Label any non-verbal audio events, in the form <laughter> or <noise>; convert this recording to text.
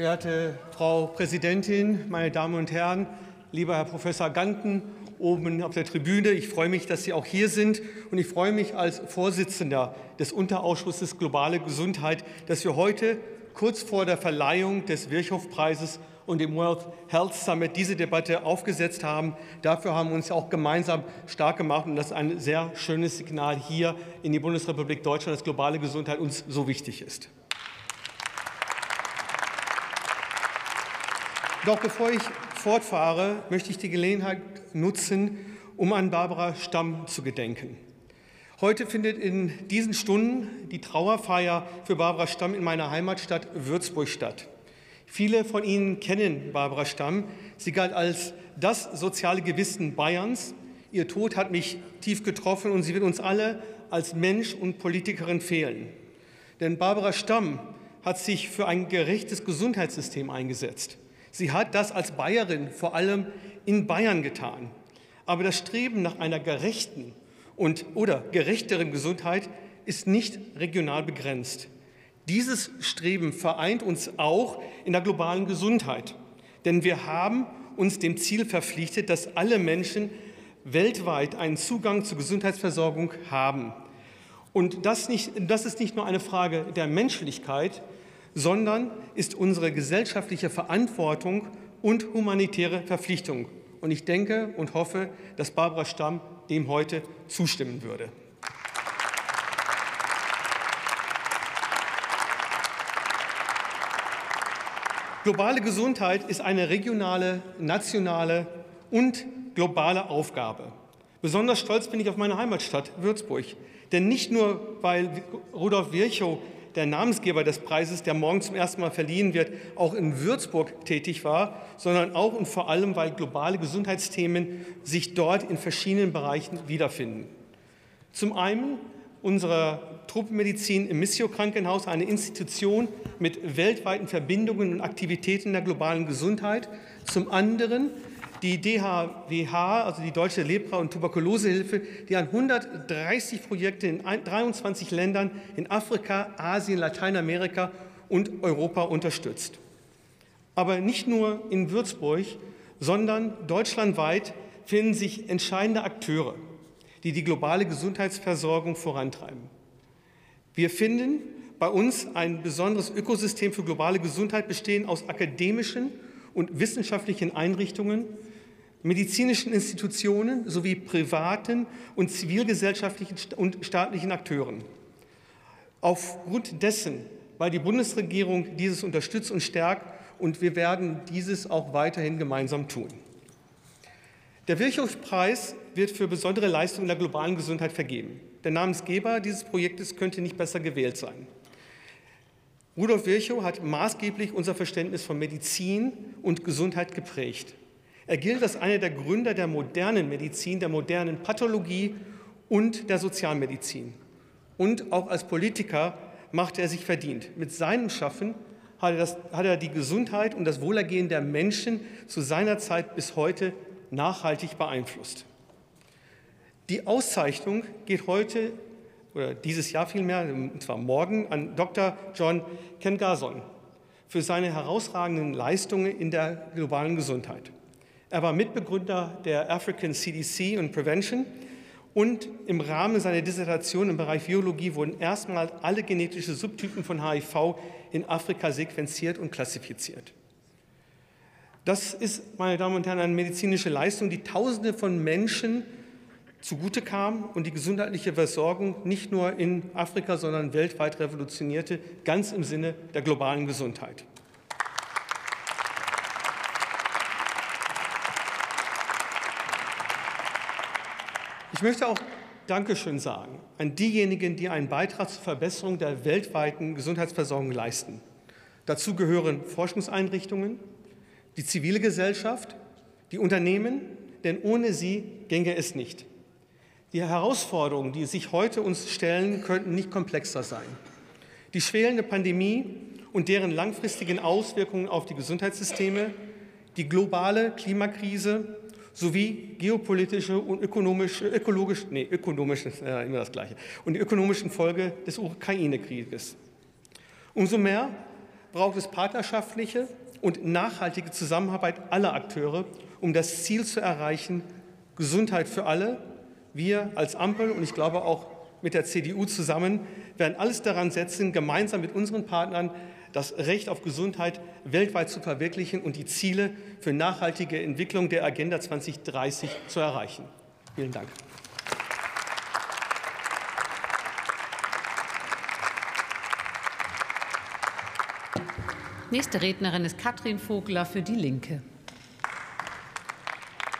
Verehrte Frau Präsidentin, meine Damen und Herren, lieber Herr Professor Ganten oben auf der Tribüne, ich freue mich, dass Sie auch hier sind und ich freue mich als Vorsitzender des Unterausschusses Globale Gesundheit, dass wir heute kurz vor der Verleihung des Virchow-Preises und dem World Health Summit diese Debatte aufgesetzt haben. Dafür haben wir uns auch gemeinsam stark gemacht und das ist ein sehr schönes Signal hier in die Bundesrepublik Deutschland, dass globale Gesundheit uns so wichtig ist. Doch bevor ich fortfahre, möchte ich die Gelegenheit nutzen, um an Barbara Stamm zu gedenken. Heute findet in diesen Stunden die Trauerfeier für Barbara Stamm in meiner Heimatstadt Würzburg statt. Viele von Ihnen kennen Barbara Stamm. Sie galt als das soziale Gewissen Bayerns. Ihr Tod hat mich tief getroffen und sie wird uns alle als Mensch und Politikerin fehlen. Denn Barbara Stamm hat sich für ein gerechtes Gesundheitssystem eingesetzt. Sie hat das als Bayerin vor allem in Bayern getan. Aber das Streben nach einer gerechten und oder gerechteren Gesundheit ist nicht regional begrenzt. Dieses Streben vereint uns auch in der globalen Gesundheit. Denn wir haben uns dem Ziel verpflichtet, dass alle Menschen weltweit einen Zugang zur Gesundheitsversorgung haben. Und das, nicht, das ist nicht nur eine Frage der Menschlichkeit, sondern ist unsere gesellschaftliche Verantwortung und humanitäre Verpflichtung. Und ich denke und hoffe, dass Barbara Stamm dem heute zustimmen würde. Globale Gesundheit ist eine regionale, nationale und globale Aufgabe. Besonders stolz bin ich auf meine Heimatstadt Würzburg. Denn nicht nur, weil Rudolf Virchow, der Namensgeber des Preises, der morgen zum ersten Mal verliehen wird, auch in Würzburg tätig war, sondern auch und vor allem, weil globale Gesundheitsthemen sich dort in verschiedenen Bereichen wiederfinden. Zum einen unserer Truppenmedizin im Missio-Krankenhaus, eine Institution mit weltweiten Verbindungen und Aktivitäten der globalen Gesundheit. Zum anderen die DHWH, also die Deutsche Lepra- und Tuberkulosehilfe, die an 130 Projekte in 23 Ländern in Afrika, Asien, Lateinamerika und Europa unterstützt. Aber nicht nur in Würzburg, sondern deutschlandweit finden sich entscheidende Akteure die die globale Gesundheitsversorgung vorantreiben. Wir finden bei uns ein besonderes Ökosystem für globale Gesundheit bestehen aus akademischen und wissenschaftlichen Einrichtungen, medizinischen Institutionen sowie privaten und zivilgesellschaftlichen und staatlichen Akteuren. Aufgrund dessen, weil die Bundesregierung dieses unterstützt und stärkt, und wir werden dieses auch weiterhin gemeinsam tun. Der Virchow-Preis wird für besondere Leistungen in der globalen Gesundheit vergeben. Der Namensgeber dieses Projektes könnte nicht besser gewählt sein. Rudolf Virchow hat maßgeblich unser Verständnis von Medizin und Gesundheit geprägt. Er gilt als einer der Gründer der modernen Medizin, der modernen Pathologie und der Sozialmedizin. Und auch als Politiker machte er sich verdient. Mit seinem Schaffen hat er, das, hat er die Gesundheit und das Wohlergehen der Menschen zu seiner Zeit bis heute nachhaltig beeinflusst. Die Auszeichnung geht heute oder dieses Jahr vielmehr, und zwar morgen, an Dr. John Kengason für seine herausragenden Leistungen in der globalen Gesundheit. Er war Mitbegründer der African CDC und Prevention und im Rahmen seiner Dissertation im Bereich Biologie wurden erstmals alle genetischen Subtypen von HIV in Afrika sequenziert und klassifiziert. Das ist, meine Damen und Herren, eine medizinische Leistung, die Tausende von Menschen zugute kam und die gesundheitliche Versorgung nicht nur in Afrika, sondern weltweit revolutionierte, ganz im Sinne der globalen Gesundheit. Ich möchte auch Dankeschön sagen an diejenigen, die einen Beitrag zur Verbesserung der weltweiten Gesundheitsversorgung leisten. Dazu gehören Forschungseinrichtungen, die zivile Gesellschaft, die Unternehmen, denn ohne sie ginge es nicht. Die Herausforderungen, die sich heute uns stellen, könnten nicht komplexer sein. Die schwelende Pandemie und deren langfristigen Auswirkungen auf die Gesundheitssysteme, die globale Klimakrise sowie geopolitische und ökonomische, ökologische, nee, ökonomische, äh, <laughs> immer das Gleiche, und die ökonomischen Folgen des Ukraine-Krieges. Umso mehr braucht es partnerschaftliche und nachhaltige Zusammenarbeit aller Akteure, um das Ziel zu erreichen, Gesundheit für alle. Wir als Ampel und ich glaube auch mit der CDU zusammen werden alles daran setzen, gemeinsam mit unseren Partnern das Recht auf Gesundheit weltweit zu verwirklichen und die Ziele für nachhaltige Entwicklung der Agenda 2030 zu erreichen. Vielen Dank. Nächste Rednerin ist Katrin Vogler für die Linke.